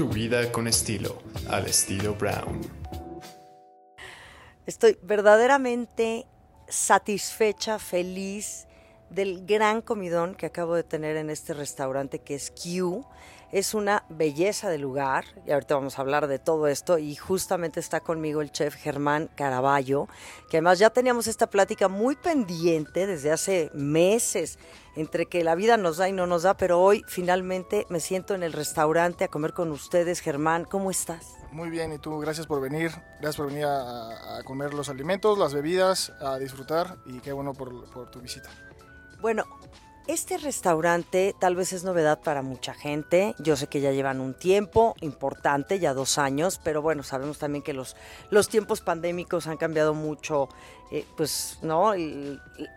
Tu vida con estilo, al estilo Brown. Estoy verdaderamente satisfecha, feliz del gran comidón que acabo de tener en este restaurante que es Q. Es una belleza de lugar y ahorita vamos a hablar de todo esto y justamente está conmigo el chef Germán Caraballo, que además ya teníamos esta plática muy pendiente desde hace meses entre que la vida nos da y no nos da, pero hoy finalmente me siento en el restaurante a comer con ustedes. Germán, ¿cómo estás? Muy bien, y tú, gracias por venir, gracias por venir a, comer los alimentos, las bebidas, a disfrutar y qué bueno por tu visita. Bueno, este restaurante tal vez es novedad para mucha gente. Yo sé que ya llevan un tiempo importante, ya dos años, pero bueno, sabemos también que los, los tiempos pandémicos han cambiado mucho, eh, pues, ¿no?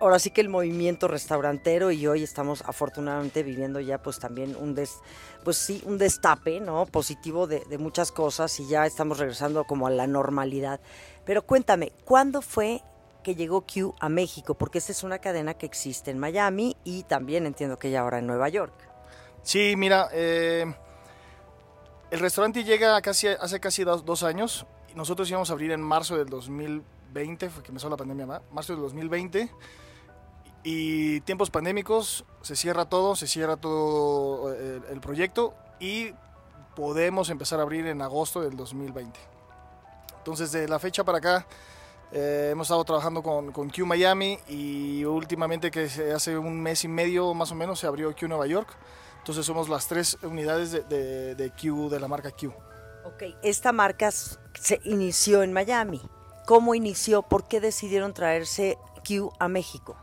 Ahora sí que el movimiento restaurantero y hoy estamos afortunadamente viviendo ya pues también un des, pues sí, un destape, ¿no? Positivo de muchas cosas y ya estamos regresando como a la normalidad. Pero cuéntame, ¿cuándo fue que llegó Q a México, porque esta es una cadena que existe en Miami y también entiendo que ya ahora en Nueva York. Sí, mira, eh, el restaurante llega casi, hace casi dos, años. Nosotros íbamos a abrir en marzo del 2020, fue que empezó la pandemia, ¿verdad? marzo del 2020. Y tiempos pandémicos, se cierra todo, se cierra todo eh, el, el proyecto y podemos empezar a abrir en agosto del 2020. Entonces, de la fecha para acá, eh, hemos estado trabajando con, con Q Miami y últimamente que hace un mes y medio más o menos se abrió Q Nueva York. Entonces somos las tres unidades de, de- de Q, de la marca Q. Ok, esta marca se inició en Miami. ¿Cómo inició? ¿Por qué decidieron traerse Q a México?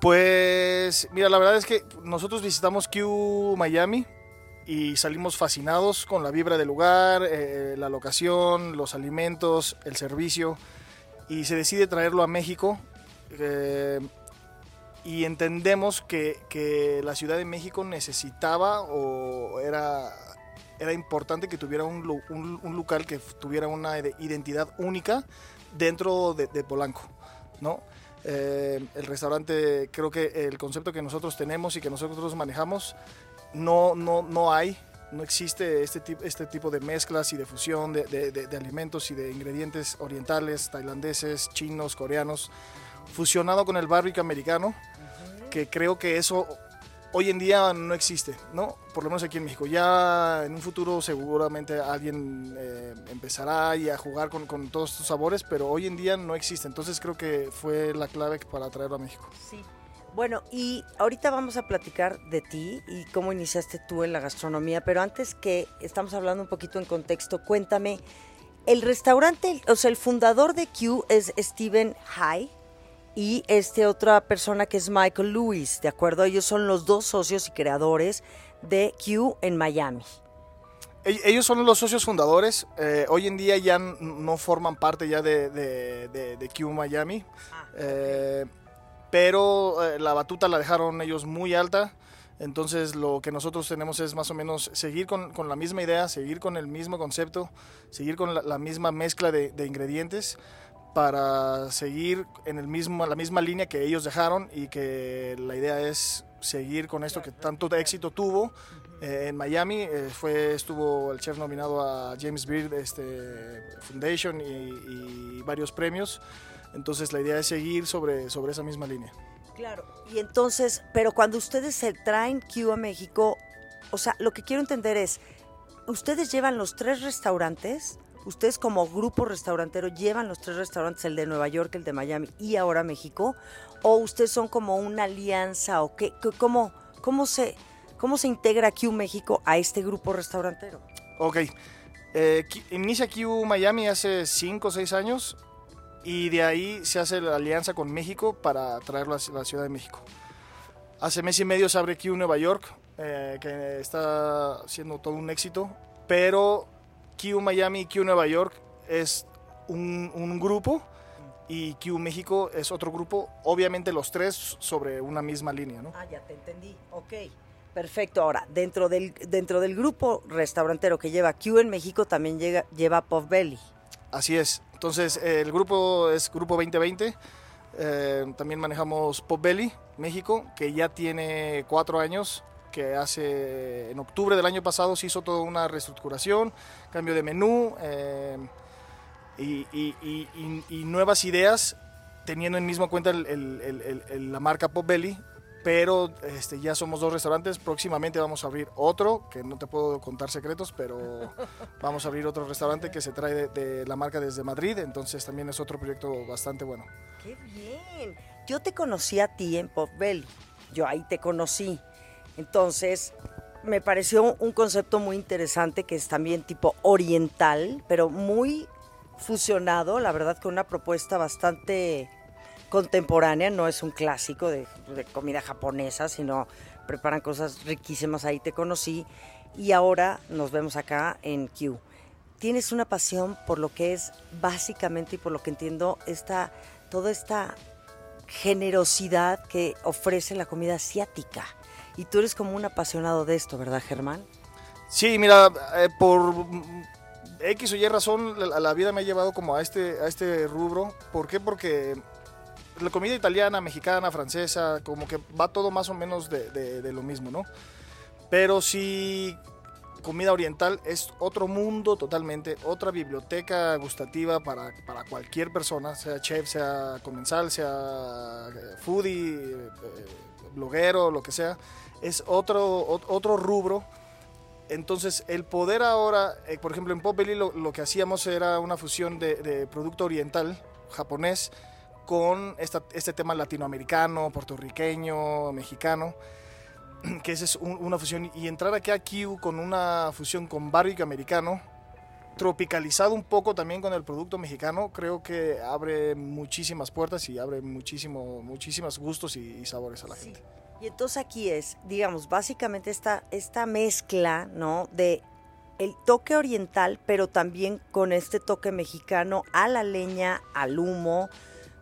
Pues mira, la verdad es que nosotros visitamos Q Miami y salimos fascinados con la vibra del lugar, eh, la locación, los alimentos, el servicio y se decide traerlo a México eh, y entendemos que, que la Ciudad de México necesitaba o era, era importante que tuviera un, un- un local que tuviera una ide- identidad única dentro de, de Polanco, ¿no? Eh, el restaurante, creo que el concepto que nosotros tenemos y que nosotros manejamos, no, no, no hay, no existe este, tipo este tipo de mezclas y de fusión de, de- de- de alimentos y de ingredientes orientales, tailandeses, chinos, coreanos, fusionado con el barbecue americano, que creo que eso hoy en día no existe, ¿no? Por lo menos aquí en México. Ya en un futuro seguramente alguien eh, empezará y a jugar con, con todos estos sabores, pero hoy en día no existe. Entonces creo que fue la clave para traerlo a México. Sí. Bueno, y ahorita vamos a platicar de ti y cómo iniciaste tú en la gastronomía, pero antes que estamos hablando un poquito en contexto, cuéntame, el restaurante, o sea, el fundador de Q es Steven High y este otra persona que es Michael Lewis, ¿de acuerdo? Ellos son los dos socios y creadores de Q en Miami. Ell- Ellos son los socios fundadores. eh, hoy en día ya no forman parte ya de, de, de- de Q Miami. Eh, pero eh, la batuta la dejaron ellos muy alta. Entonces lo que nosotros tenemos es más o menos seguir con, con la misma idea, seguir con el mismo concepto, seguir con la, la misma mezcla de, de ingredientes para seguir en el mismo, la misma línea que ellos dejaron y que la idea es seguir con esto que tanto éxito tuvo eh, en Miami. eh, fue, estuvo el chef nominado a James Beard este, Foundation y, y varios premios. Entonces la idea es seguir sobre, sobre esa misma línea. Claro. Y entonces, pero cuando ustedes se traen Q a México, o sea, lo que quiero entender es, ¿ustedes llevan los tres restaurantes? ¿Ustedes como grupo restaurantero llevan los tres restaurantes, el de Nueva York, el de Miami y ahora México? ¿O ustedes son como una alianza o qué? ¿Qué- ¿Cómo, cómo, se, cómo se integra Q México a este grupo restaurantero? Ok. Eh, inicia Q Miami hace 5 o 6 años y de ahí se hace la alianza con México para traerlo a la Ciudad de México. Hace mes y medio se abre Q Nueva York, eh, que está siendo todo un éxito, pero Q Miami y Q Nueva York es un, un grupo y Q México es otro grupo, obviamente los tres sobre una misma línea, ¿no? Ah, ya te entendí. Ok. Perfecto. Ahora, dentro del, dentro del grupo restaurantero que lleva Q en México, también llega, lleva Puff Belly. Así es. Entonces, el grupo es Grupo 2020. Eh, también manejamos Pop Belly, México, que ya tiene cuatro años que hace en octubre del año pasado se hizo toda una reestructuración, cambio de menú eh, y, nuevas ideas, teniendo en mismo cuenta la marca Pop Belly. Pero este, ya somos dos restaurantes. Próximamente vamos a abrir otro, que no te puedo contar secretos, pero vamos a abrir otro restaurante que se trae de, de la marca desde Madrid. Entonces también es otro proyecto bastante bueno. ¡Qué bien! Yo te conocí a ti en Pop Belly. Yo ahí te conocí. Entonces, me pareció un concepto muy interesante que es también tipo oriental, pero muy fusionado, la verdad, con una propuesta bastante contemporánea. No es un clásico de, comida japonesa, sino preparan cosas riquísimas. Ahí te conocí. Y ahora nos vemos acá en Q. Tienes una pasión por lo que es básicamente y por lo que entiendo esta, toda esta generosidad que ofrece la comida asiática. Y tú eres como un apasionado de esto, ¿verdad, Germán? Sí, mira, eh, por X o Y razón, la, la vida me ha llevado como a este, a este rubro. ¿Por qué? Porque la comida italiana, mexicana, francesa, como que va todo más o menos de, de- lo mismo, ¿no? Pero sí, comida oriental es otro mundo totalmente, otra biblioteca gustativa para, para cualquier persona, sea chef, sea comensal, sea eh, foodie, eh, bloguero, lo que sea. Es otro, ot- otro rubro entonces, el poder ahora, eh, por ejemplo, en Pop Belly lo, lo que hacíamos era una fusión de producto oriental, japonés, con esta- este tema latinoamericano, puertorriqueño, mexicano, que esa es un- una fusión. Y entrar aquí a Q con una fusión con barbecue americano, tropicalizado un poco también con el producto mexicano, creo que abre muchísimas puertas y abre muchísimo, muchísimos gustos y, y sabores a la gente. Y entonces aquí es, digamos, básicamente esta, esta mezcla, ¿no? De el toque oriental, pero también con este toque mexicano a la leña, al humo,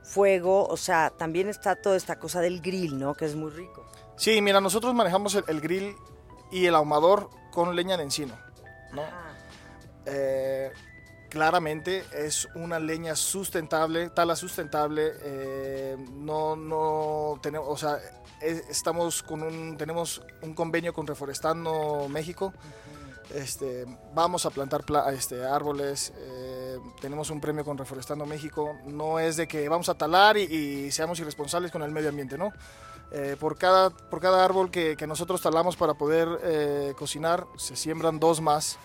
fuego, o sea, también está toda esta cosa del grill, ¿no? Que es muy rico. Sí, mira, nosotros manejamos el, el grill y el ahumador con leña de encino, ¿no? Eh, claramente es una leña sustentable, tala sustentable, eh, no, no tenemos, o sea, es- estamos con un, tenemos un convenio con Reforestando México, este, vamos a plantar pla- este, árboles, eh, tenemos un premio con Reforestando México, no es de que vamos a talar y, y seamos irresponsables con el medio ambiente, ¿no? Eh, por, cada, por cada árbol que, que nosotros talamos para poder eh, cocinar, se siembran dos más.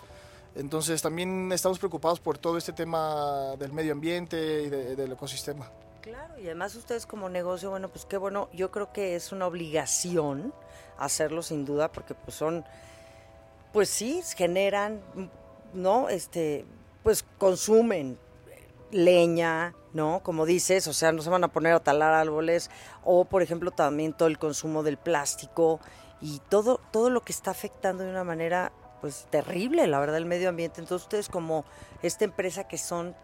Entonces también estamos preocupados por todo este tema del medio ambiente y de- del ecosistema. Claro, y además ustedes como negocio, bueno, pues qué bueno, yo creo que es una obligación hacerlo sin duda, porque pues son, pues sí, generan, ¿no? Este, pues consumen leña, ¿no? Como dices, o sea, no se van a poner a talar árboles, o por ejemplo también todo el consumo del plástico y todo, todo lo que está afectando de una manera pues terrible, la verdad, el medio ambiente. Entonces ustedes como esta empresa que son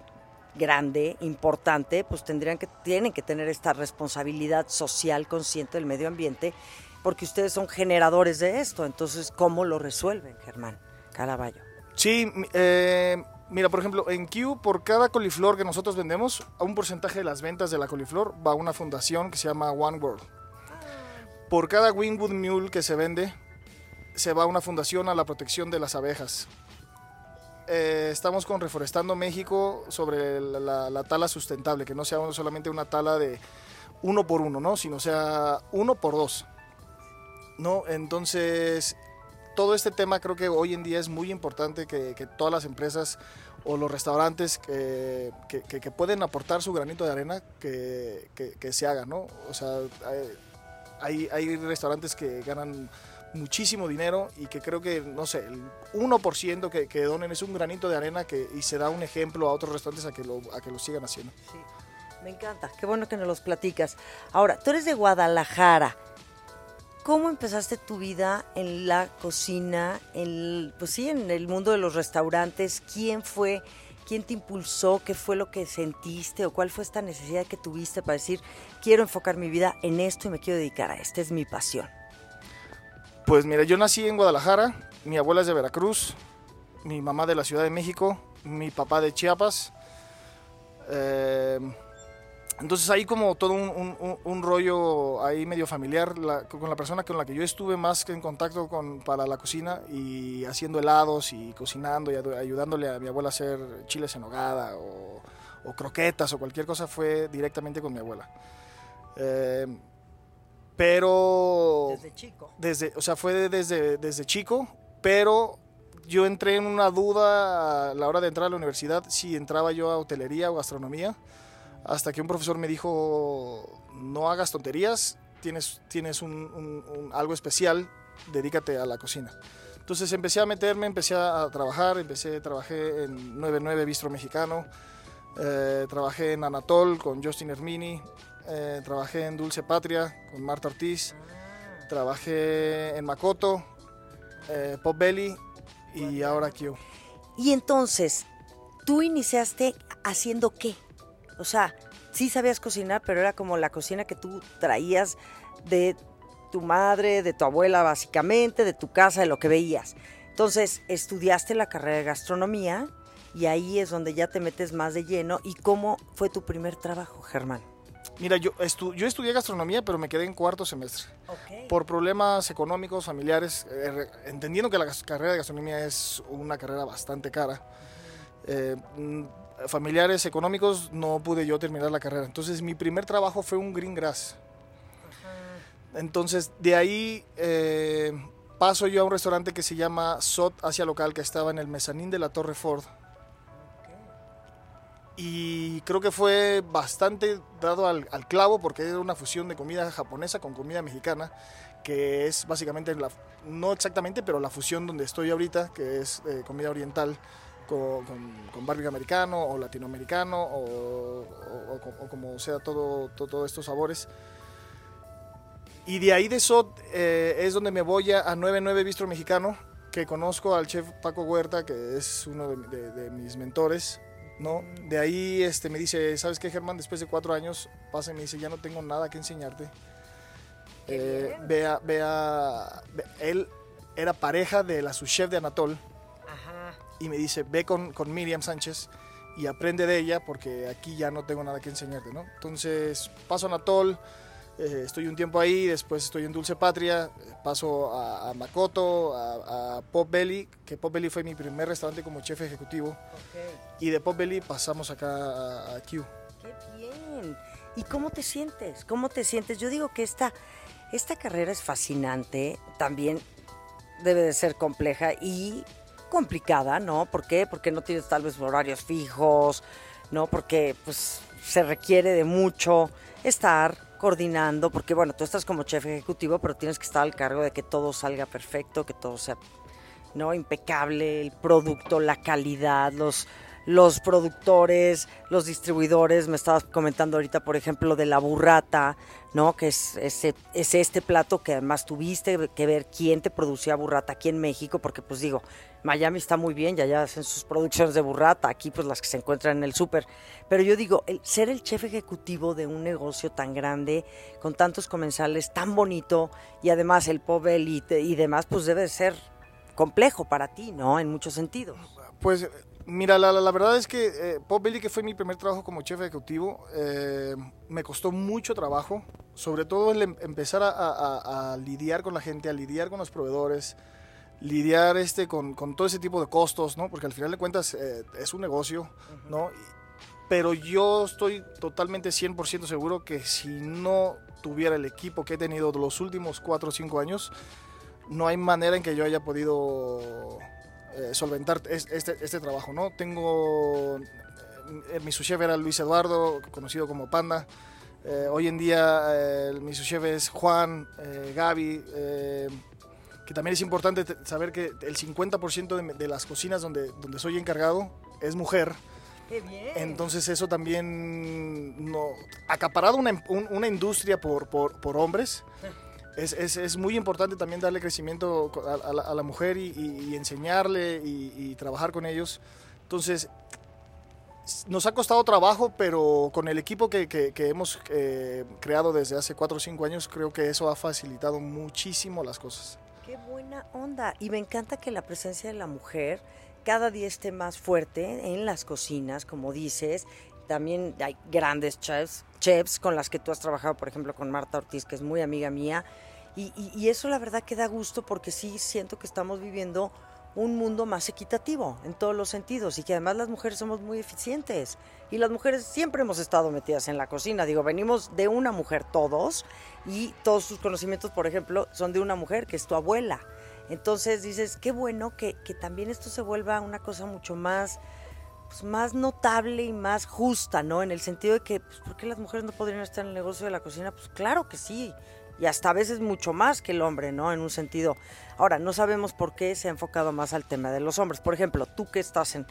grande, importante, pues tendrían que, tienen que tener esta responsabilidad social consciente del medio ambiente, porque ustedes son generadores de esto. Entonces, ¿cómo lo resuelven, Germán Caraballo? Sí, eh, mira, por ejemplo, en Q, por cada coliflor que nosotros vendemos, a un porcentaje de las ventas de la coliflor va a una fundación que se llama One World. Por cada Wingwood Mule que se vende, se va a una fundación a la protección de las abejas. Eh, estamos con Reforestando México sobre la, la- la tala sustentable, que no sea solamente una tala de uno por uno, ¿no? sino sea uno por dos. ¿No? Entonces, todo este tema creo que hoy en día es muy importante que, todas las empresas o los restaurantes que, que- pueden aportar su granito de arena, que, se haga, ¿no? O sea, hay, hay restaurantes que ganan muchísimo dinero y que creo que, no sé, el 1% que, que donen es un granito de arena que, y se da un ejemplo a otros restaurantes a que lo, a que lo sigan haciendo. Me encanta. Qué bueno que nos los platicas. Ahora, tú eres de Guadalajara. ¿Cómo empezaste tu vida en la cocina, en, pues sí, en el mundo de los restaurantes? ¿Quién fue, quién te impulsó? ¿Qué fue lo que sentiste o cuál fue esta necesidad que tuviste para decir, quiero enfocar mi vida en esto y me quiero dedicar a esto? Es mi pasión. Pues mira, yo nací en Guadalajara, mi abuela es de Veracruz, mi mamá de la Ciudad de México, mi papá de Chiapas. Eh, Entonces hay como todo un, un- un rollo ahí medio familiar la- con la persona con la que yo estuve más que en contacto con, para la cocina y haciendo helados y cocinando y ayudándole a mi abuela a hacer chiles en nogada o, o croquetas o cualquier cosa fue directamente con mi abuela. Eh, pero Desde chico. desde, o sea, fue desde, desde chico, pero yo entré en una duda a la hora de entrar a la universidad si entraba yo a hotelería o gastronomía, hasta que un profesor me dijo, no hagas tonterías, tienes, tienes un, un- un- algo especial, dedícate a la cocina. Entonces empecé a meterme, empecé a trabajar, empecé, trabajé en 99 Bistro Mexicano, eh, trabajé en Anatol con Justin Hermini, eh, trabajé en Dulce Patria con Marta Ortiz, trabajé en Makoto, eh, Pop Belly y ahora Q. Y entonces, ¿tú iniciaste haciendo qué? O sea, sí sabías cocinar, pero era como la cocina que tú traías de tu madre, de tu abuela básicamente, de tu casa, de lo que veías. Entonces, estudiaste la carrera de gastronomía y ahí es donde ya te metes más de lleno. ¿Y cómo fue tu primer trabajo, Germán? Mira, yo, estu- yo estudié gastronomía, pero me quedé en cuarto semestre. Por problemas económicos, familiares, eh, entendiendo que la carrera de gastronomía es una carrera bastante cara. eh, mm, familiares económicos, no pude yo terminar la carrera. Entonces, mi primer trabajo fue un green grass. Entonces, de ahí eh, paso yo a un restaurante que se llama Sot Asia Local, que estaba en el mezanín de la Torre Ford. Y creo que fue bastante dado al, al clavo porque era una fusión de comida japonesa con comida mexicana, que es básicamente, la, no exactamente, pero la fusión donde estoy ahorita, que es eh, comida oriental con, con, con barbecue americano o latinoamericano o, o- o co- o como sea todo, todo, todos estos sabores. Y de ahí de SOT eh, es donde me voy a, a 99 Bistro Mexicano, que conozco al chef Paco Huerta, que es uno de, de- de mis mentores. ¿no? De ahí este, me dice, ¿sabes qué, Germán? Después de cuatro años pasa y me dice, ya no tengo nada que enseñarte. Eh, vea, vea, ve- él era pareja de la subchef de Anatol. Y me dice, ve con, con Miriam Sánchez y aprende de ella porque aquí ya no tengo nada que enseñarte, ¿no? Entonces paso a Anatol, eh, estoy un tiempo ahí, después estoy en Dulce Patria, paso a, a Makoto, a, a Pop Belly, que Pop Belly fue mi primer restaurante como chef ejecutivo, y de Pop Belly pasamos acá a, a Q. Qué bien. ¿Y cómo te sientes? ¿Cómo te sientes? Yo digo que esta, esta carrera es fascinante, también debe de ser compleja y complicada, ¿no? ¿Por qué? Porque no tienes tal vez horarios fijos, ¿no? Porque pues se requiere de mucho estar coordinando, porque bueno, tú estás como chef ejecutivo, pero tienes que estar al cargo de que todo salga perfecto, que todo sea ¿no? Impecable, el producto, la calidad, los, los productores, los distribuidores. Me estabas comentando ahorita, por ejemplo, de la burrata, ¿no? Que es, ese, es este plato que además tuviste que ver quién te producía burrata aquí en México, porque pues digo, Miami está muy bien, ya ya hacen sus producciones de burrata, aquí pues las que se encuentran en el súper. Pero yo digo, el, ser el chef ejecutivo de un negocio tan grande, con tantos comensales, tan bonito, y además el pobre elite y demás, pues debe de ser complejo para ti, ¿no? En muchos sentidos. Pues mira, la, la- verdad es que eh, Pop Belly, que fue mi primer trabajo como chef ejecutivo, eh, me costó mucho trabajo, sobre todo el em- empezar a, a- a- lidiar con la gente, a lidiar con los proveedores, lidiar este, con, con todo ese tipo de costos, ¿no? Porque al final de cuentas eh, es un negocio, ¿no? Y- pero yo estoy totalmente 100% seguro que si no tuviera el equipo que he tenido los últimos 4 o 5 años, no hay manera en que yo haya podido eh, solventar es- este, este trabajo, ¿no? Tengo, eh, mi subchef era Luis Eduardo, conocido como Panda. Eh, hoy en día eh, mi subchef es Juan, Gaby, que también es importante te- saber que el 50% de, de las cocinas donde, donde soy encargado es mujer. ¡Qué bien! Entonces eso también no, acaparado una, un- una industria por, por, por hombres. Es, es, es muy importante también darle crecimiento a, la, mujer y, enseñarle y, trabajar con ellos. Entonces, nos ha costado trabajo, pero con el equipo que, que- que hemos eh, creado desde hace 4 o 5 años, creo que eso ha facilitado muchísimo las cosas. ¡Qué buena onda! Y me encanta que la presencia de la mujer cada día esté más fuerte en las cocinas, como dices, también hay grandes chefs, chefs con las que tú has trabajado, por ejemplo, con Marta Ortiz, que es muy amiga mía. Y, eso la verdad que da gusto porque sí siento que estamos viviendo un mundo más equitativo en todos los sentidos y que además las mujeres somos muy eficientes y las mujeres siempre hemos estado metidas en la cocina. Digo, venimos de una mujer todos y todos sus conocimientos, por ejemplo, son de una mujer que es tu abuela. Entonces dices, qué bueno que, que también esto se vuelva una cosa mucho más, pues, más notable y más justa, ¿no? En el sentido de que, pues, ¿por qué las mujeres no podrían estar en el negocio de la cocina? Pues claro que sí. Y hasta a veces mucho más que el hombre, ¿no? En un sentido. Ahora, no sabemos por qué se ha enfocado más al tema de los hombres. Por ejemplo, tú que estás en,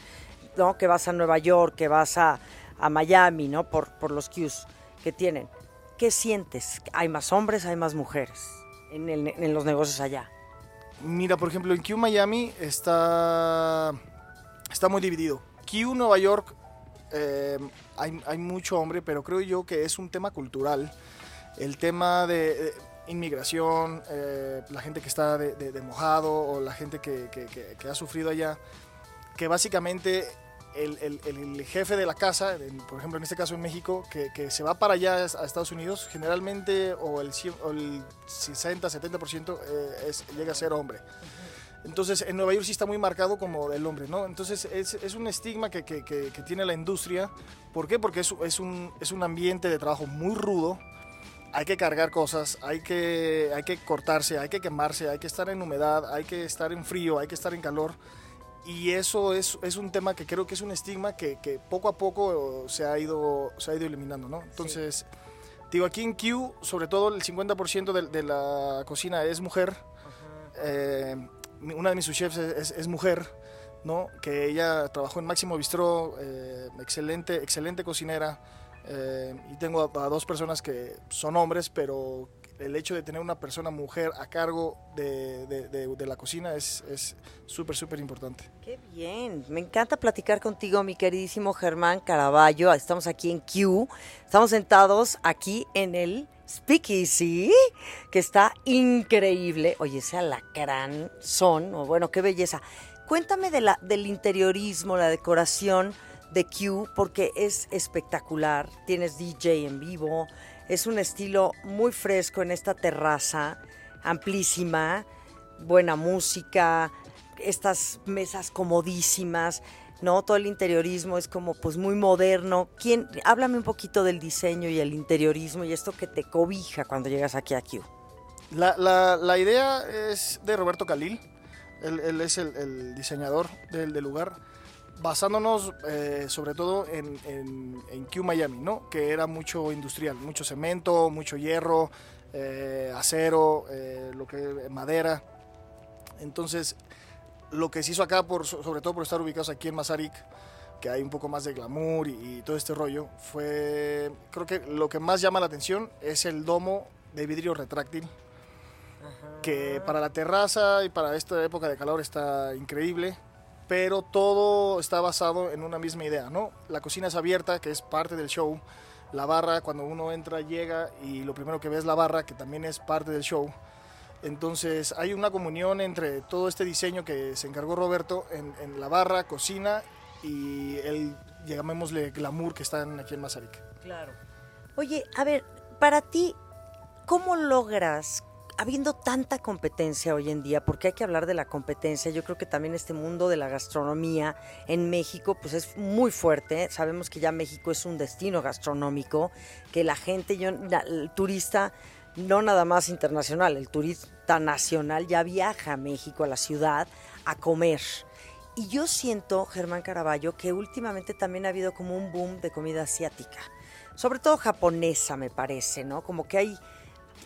¿no? Que vas a Nueva York, que vas a, a Miami, ¿no? Por, por los cues que tienen. ¿Qué sientes? ¿Hay más hombres, hay más mujeres en, el- en los negocios allá? Mira, por ejemplo, en Q Miami está, está muy dividido. Q Nueva York eh, hay, mucho hombre, pero creo yo que es un tema cultural. El tema de, inmigración, eh, la gente que está de, mojado o la gente que, ha sufrido allá, que básicamente el, jefe de la casa, por ejemplo en este caso en México, que, se va para allá a Estados Unidos, generalmente o el, o el 60-70% eh, llega a ser hombre. Entonces, en Nueva York sí está muy marcado como el hombre, ¿no? Entonces, es, es un estigma que, que- que- que tiene la industria. ¿Por qué? Porque es, es un, es un ambiente de trabajo muy rudo. Hay que cargar cosas, hay que, hay que cortarse, hay que quemarse, hay que estar en humedad, hay que estar en frío, hay que estar en calor. Y eso es, es un tema que creo que es un estigma que, poco a poco se ha ido, se ha ido eliminando, ¿no? Entonces, digo, aquí en Q, sobre todo el 50% de, de la cocina es mujer. Eh, una de mis chefs es, es- mujer, ¿no? Que ella trabajó en Máximo Bistró, eh, excelente, excelente cocinera. eh, y tengo a, dos personas que son hombres, pero el hecho de tener una persona mujer a cargo de, la cocina es es súper, súper importante. Qué bien, me encanta platicar contigo, mi queridísimo Germán Caraballo. Estamos aquí en Q, estamos sentados aquí en el Speakeasy, que está increíble. Oye, ese alacrán son, bueno, qué belleza. Cuéntame de la, del interiorismo, la decoración de Q, porque es espectacular. Tienes DJ en vivo, es un estilo muy fresco en esta terraza, amplísima, buena música, estas mesas comodísimas, ¿no? Todo el interiorismo es como pues muy moderno. ¿Quién? Háblame un poquito del diseño y el interiorismo y esto que te cobija cuando llegas aquí a Q. La, la- la idea es de Roberto Calil, él, él es el, el diseñador del, del lugar, basándonos eh, sobre todo en, en, en Q Miami, ¿no? que era mucho industrial, mucho cemento, mucho hierro, eh, acero, eh, lo que madera. Entonces, lo que se hizo acá, por, sobre todo por estar ubicados aquí en Mazarik, que hay un poco más de glamour y, y todo este rollo, fue, creo que lo que más llama la atención es el domo de vidrio retráctil, que para la terraza y para esta época de calor está increíble, pero todo está basado en una misma idea, ¿no? La cocina es abierta, que es parte del show, la barra, cuando uno entra, llega y lo primero que ve es la barra, que también es parte del show. Entonces hay una comunión entre todo este diseño que se encargó Roberto en, en la barra, cocina y el, llamémosle glamour que están aquí en Mazarik. Claro. Oye, a ver, para ti, ¿cómo logras, habiendo tanta competencia hoy en día, porque hay que hablar de la competencia, yo creo que también este mundo de la gastronomía en México, pues es muy fuerte, sabemos que ya México es un destino gastronómico, que la gente, yo, la- el turista, no nada más internacional, el turista nacional ya viaja a México, a la ciudad, a comer. Y yo siento, Germán Caraballo, que últimamente también ha habido como un boom de comida asiática, sobre todo japonesa, me parece, ¿no? Como que hay,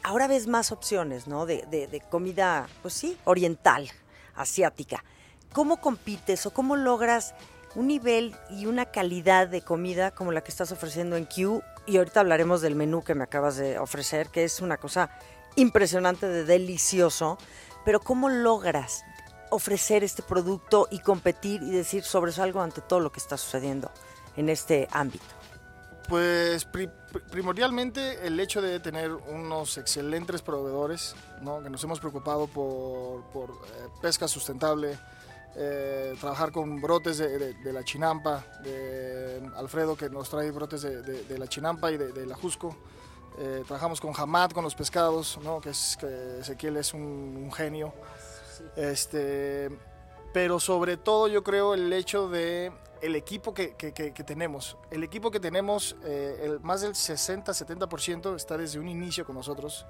ahora ves más opciones, ¿no? De, de- comida, pues sí, oriental, asiática. ¿Cómo compites o cómo logras un nivel y una calidad de comida como la que estás ofreciendo en Q? Y ahorita hablaremos del menú que me acabas de ofrecer, que es una cosa impresionante de delicioso. Pero ¿cómo logras ofrecer este producto y competir y decir sobresalgo ante todo lo que está sucediendo en este ámbito? Pues pri- pri- primordialmente el hecho de tener unos excelentes proveedores, ¿no? que nos hemos preocupado por, por, eh, pesca sustentable, eh, trabajar con brotes de, la chinampa, de Alfredo que nos trae brotes de, la chinampa y de, la Jusco. Eh, trabajamos con Hamad, con los pescados, ¿no? que, es, que Ezequiel es un, genio. Este, pero sobre todo yo creo el hecho de el equipo que, tenemos. El equipo que tenemos, eh, el, más del 60-70% está desde un inicio con nosotros.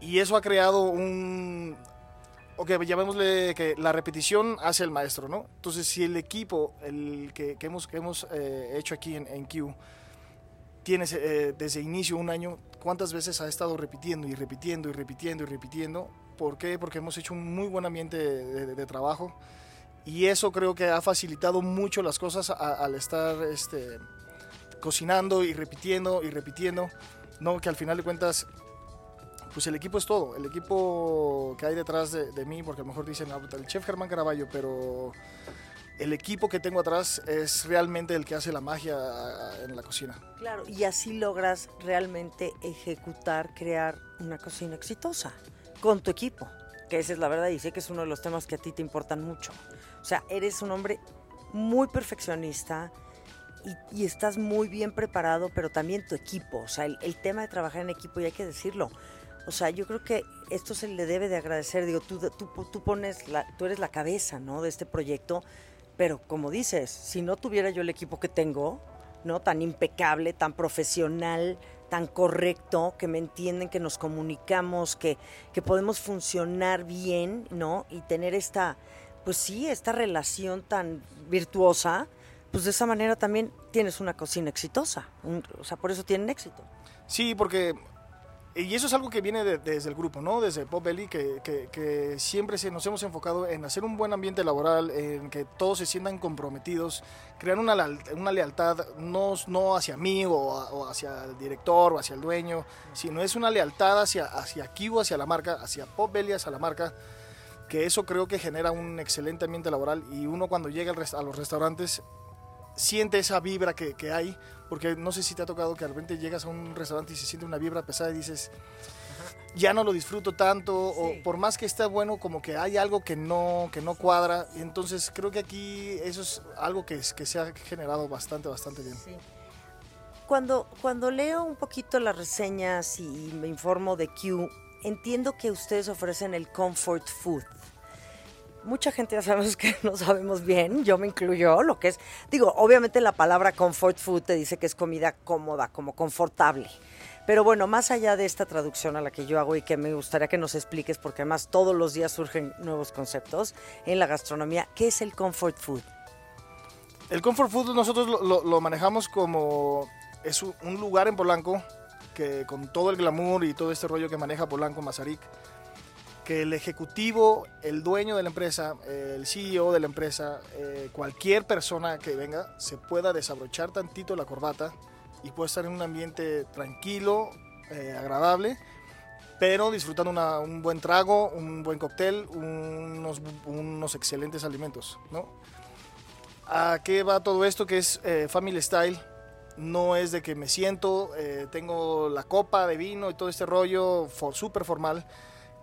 Y eso ha creado un... Ok, llamémosle que la repetición hace el maestro, ¿no? Entonces, si el equipo, el que, hemos, que hemos eh, hecho aquí en, en Q, tiene eh, desde inicio un año, ¿cuántas veces ha estado repitiendo y repitiendo y repitiendo y repitiendo? ¿Por qué? Porque hemos hecho un muy buen ambiente de, de trabajo y eso creo que ha facilitado mucho las cosas al estar este, cocinando y repitiendo y repitiendo, ¿no? que al final de cuentas pues el equipo es todo, el equipo que hay detrás de, mí, porque a lo mejor dicen ah, el chef Germán Caraballo, pero el equipo que tengo atrás es realmente el que hace la magia en la cocina. Claro, y así logras realmente ejecutar, crear una cocina exitosa con tu equipo, que esa es la verdad y sé que es uno de los temas que a ti te importan mucho. O sea, eres un hombre muy perfeccionista y, estás muy bien preparado, pero también tu equipo. O sea, el, tema de trabajar en equipo, y hay que decirlo. O sea, yo creo que esto se le debe de agradecer. Digo, tú, tú, tú pones, la, tú eres la cabeza, ¿no? De este proyecto. Pero como dices, si no tuviera yo el equipo que tengo, ¿no? Tan impecable, tan profesional, tan correcto, que me entienden, que nos comunicamos, que, que podemos funcionar bien, ¿no? Y tener esta, pues sí, esta relación tan virtuosa, pues de esa manera también tienes una cocina exitosa. o sea, por eso tienen éxito. Sí, porque y eso es algo que viene desde el grupo, ¿no? Desde Pop Belly, que, que, siempre se, nos hemos enfocado en hacer un buen ambiente laboral, en que todos se sientan comprometidos, crear una, una lealtad no, no hacia mí o, hacia el director o hacia el dueño, sino es una lealtad hacia, hacia Kiwi, hacia la marca, hacia Pop Belly, hacia la marca que eso creo que genera un excelente ambiente laboral y uno cuando llega a los restaurantes siente esa vibra que, que, hay, porque no sé si te ha tocado que de repente llegas a un restaurante y se siente una vibra pesada y dices, ya no lo disfruto tanto, o por más que esté bueno, como que hay algo que no, que no cuadra, entonces creo que aquí eso es algo que, que se ha generado bastante, bastante bien. Cuando, cuando leo un poquito las reseñas y me informo de Q, entiendo que ustedes ofrecen el comfort food mucha gente ya sabemos que no sabemos bien, yo me incluyo, lo que es, digo, obviamente la palabra comfort food te dice que es comida cómoda, como confortable. Pero bueno, más allá de esta traducción a la que yo hago y que me gustaría que nos expliques, porque además todos los días surgen nuevos conceptos en la gastronomía, ¿qué es el comfort food? El comfort food nosotros lo, manejamos como es un lugar en Polanco que con todo el glamour y todo este rollo que maneja Polanco Mazarik, que el ejecutivo, el dueño de la empresa, el CEO de la empresa, eh, cualquier persona que venga se pueda desabrochar tantito la corbata y pueda estar en un ambiente tranquilo, eh, agradable, pero disfrutando un buen trago, un buen cóctel, unos, excelentes alimentos. ¿no? ¿A qué va todo esto? Que es eh, Family Style. No es de que me siento, tengo la copa de vino y todo este rollo súper formal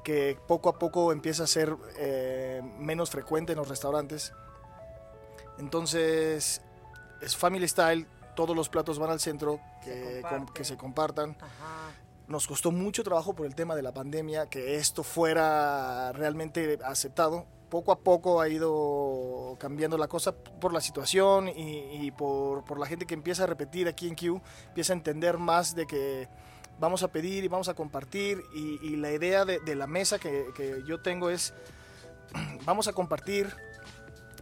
que poco a poco empieza a ser eh, menos frecuente en los restaurantes. Entonces, es family style, todos los platos van al centro, que se, que se compartan. Nos costó mucho trabajo por el tema de la pandemia, que esto fuera realmente aceptado. Poco a poco ha ido cambiando la cosa por la situación y, por, por la gente que empieza a repetir aquí en Q, empieza a entender más de que vamos a pedir y vamos a compartir y, la idea de, la mesa que, yo tengo es, vamos a compartir,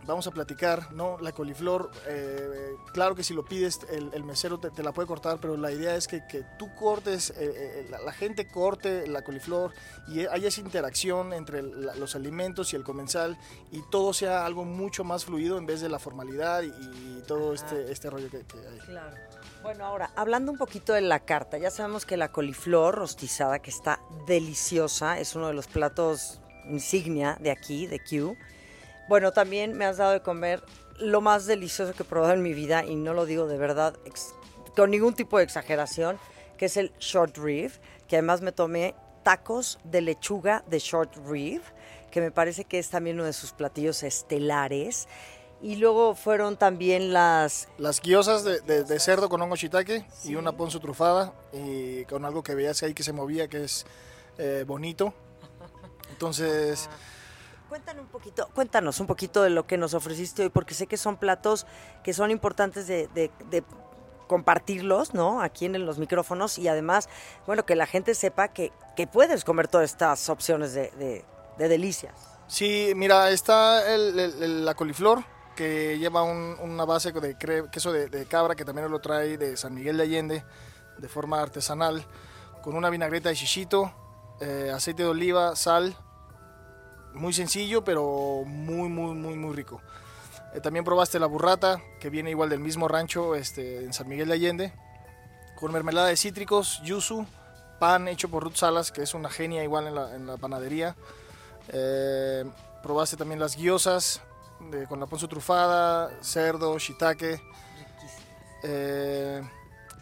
vamos a platicar, ¿no? La coliflor, eh, claro que si lo pides el, mesero te, la puede cortar, pero la idea es que, tú cortes, eh, eh, la, gente corte la coliflor y haya esa interacción entre los alimentos y el comensal y todo sea algo mucho más fluido en vez de la formalidad y, todo este, este rollo que, que hay. Claro. Bueno, ahora, hablando un poquito de la carta, ya sabemos que la coliflor rostizada, que está deliciosa, es uno de los platos insignia de aquí, de Q. Bueno, también me has dado de comer lo más delicioso que he probado en mi vida, y no lo digo de verdad con ningún tipo de exageración, que es el short rib, que además me tomé tacos de lechuga de short rib que me parece que es también uno de sus platillos estelares. Y luego fueron también las... Las guiosas de, de- de cerdo con hongo shiitake y una ponzu trufada y con algo que veías ahí que se movía, que es eh, bonito. Entonces, Cuéntanos un poquito, cuéntanos un poquito de lo que nos ofreciste hoy, porque sé que son platos que son importantes de, compartirlos, ¿no? Aquí en los micrófonos y además, bueno, que la gente sepa que, puedes comer todas estas opciones de, de- de delicias. sí, mira, está la coliflor que lleva un- una base de queso de, de cabra que también lo trae de San Miguel de Allende de forma artesanal, con una vinagreta de chichito, eh, aceite de oliva, sal, muy sencillo pero muy muy muy muy rico. Eh, también probaste la burrata que viene igual del mismo rancho este, en San Miguel de Allende, con mermelada de cítricos, yuzu, pan hecho por Ruth Salas que es una genia igual en la, en la panadería. Eh, probaste también las guiosas de- con la ponzu trufada, cerdo, shiitake. Eh,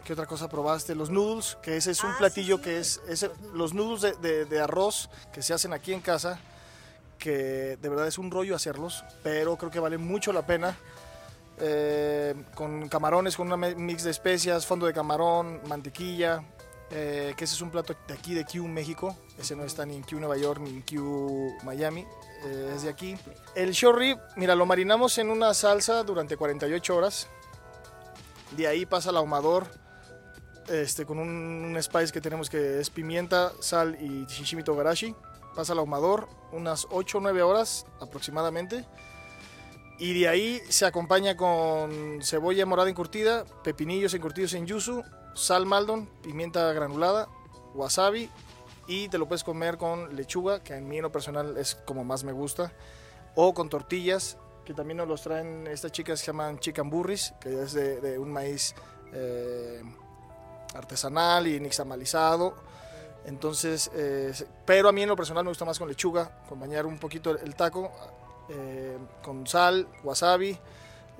¿Qué otra cosa probaste? Los noodles, que ese es un Ah, sí, platillo sí. que es, ese- los noodles de, de- de arroz que se hacen aquí en casa, que de verdad es un rollo hacerlos, pero creo que vale mucho la pena. Eh, con camarones, con un mix de especias, fondo de camarón, mantequilla, eh, que ese es un plato de aquí de Q México, ese no está ni en Q Nueva York ni en Q Miami, eh, es de aquí. El short rib, mira, lo marinamos en una salsa durante 48 horas, de ahí pasa al ahumador, este, con un, un spice que tenemos que es pimienta, sal y shishimi togarashi. Pasa al ahumador unas 8 o 9 horas aproximadamente. Y de ahí se acompaña con cebolla morada encurtida, pepinillos encurtidos en yuzu, sal maldon, pimienta granulada, wasabi y te lo puedes comer con lechuga, que en mí en lo personal es como más me gusta, o con tortillas, que también nos los traen estas chicas que se llaman chicken burris, que es de, de un maíz eh, artesanal y nixtamalizado. Entonces, eh, pero a mí en lo personal me gusta más con lechuga, acompañar un poquito el, el taco eh, con sal, wasabi,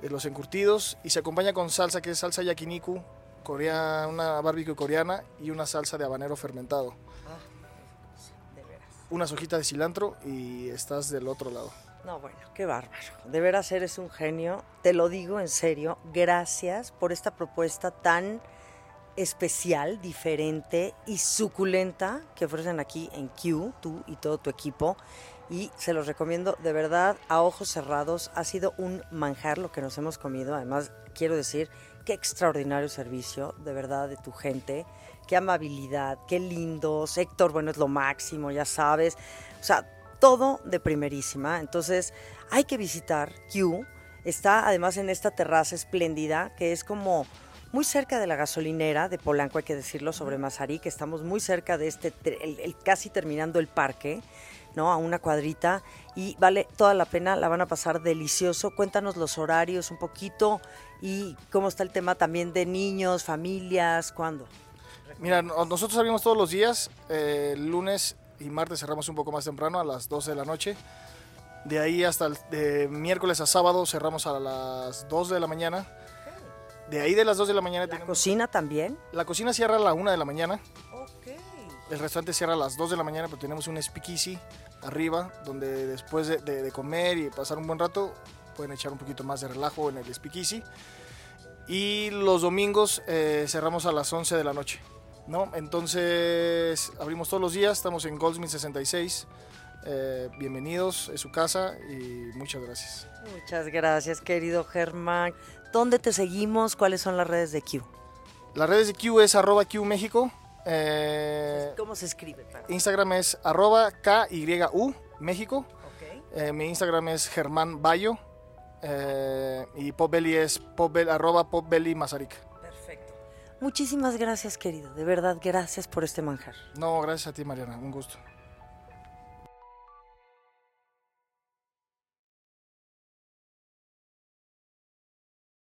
eh, los encurtidos y se acompaña con salsa que es salsa yakiniku, coreana, una barbecue coreana y una salsa de habanero fermentado. Unas hojitas de cilantro y estás del otro lado. No, bueno, qué bárbaro. De veras eres un genio. Te lo digo en serio. Gracias por esta propuesta tan especial, diferente y suculenta que ofrecen aquí en Q, tú y todo tu equipo. Y se los recomiendo de verdad a ojos cerrados. Ha sido un manjar lo que nos hemos comido. Además, quiero decir, qué extraordinario servicio, de verdad, de tu gente. Qué amabilidad, qué lindos. Héctor, bueno, es lo máximo, ya sabes. O sea, todo de primerísima. Entonces, hay que visitar Q. Está además en esta terraza espléndida que es como muy cerca de la gasolinera de Polanco, hay que decirlo, sobre Mazarí, que estamos muy cerca de este, el- el- casi terminando el parque, ¿no? A una cuadrita y vale toda la pena, la van a pasar delicioso. Cuéntanos los horarios un poquito y cómo está el tema también de niños, familias, ¿cuándo? Mira, no- nosotros abrimos todos los días, eh, lunes y martes cerramos un poco más temprano, a las 12 de la noche. De ahí hasta el de miércoles a sábado cerramos a las 2 de la mañana. De ahí de las 2 de la mañana ¿La cocina también? La cocina cierra a la 1 de la mañana. Ok. El restaurante cierra a las 2 de la mañana, pero tenemos un speakeasy arriba, donde después de, de- de comer y pasar un buen rato, pueden echar un poquito más de relajo en el speakeasy. Y los domingos eh, cerramos a las 11 de la noche. ¿no? Entonces, abrimos todos los días, estamos en Goldsmith 66. Eh, bienvenidos, es su casa y muchas gracias. Muchas gracias, querido Germán. ¿Dónde te seguimos? ¿Cuáles son las redes de Q? Las redes de Q es arroba Q México. eh, ¿Cómo se escribe? Instagram es arroba KYU México. Ok. Eh, mi Instagram es Germán Bayo. eh, y Popbelly es popbel, arroba Popbelly Mazarik. Perfecto. Muchísimas gracias, querido. De verdad, gracias por este manjar. No, gracias a ti, Mariana. Un gusto.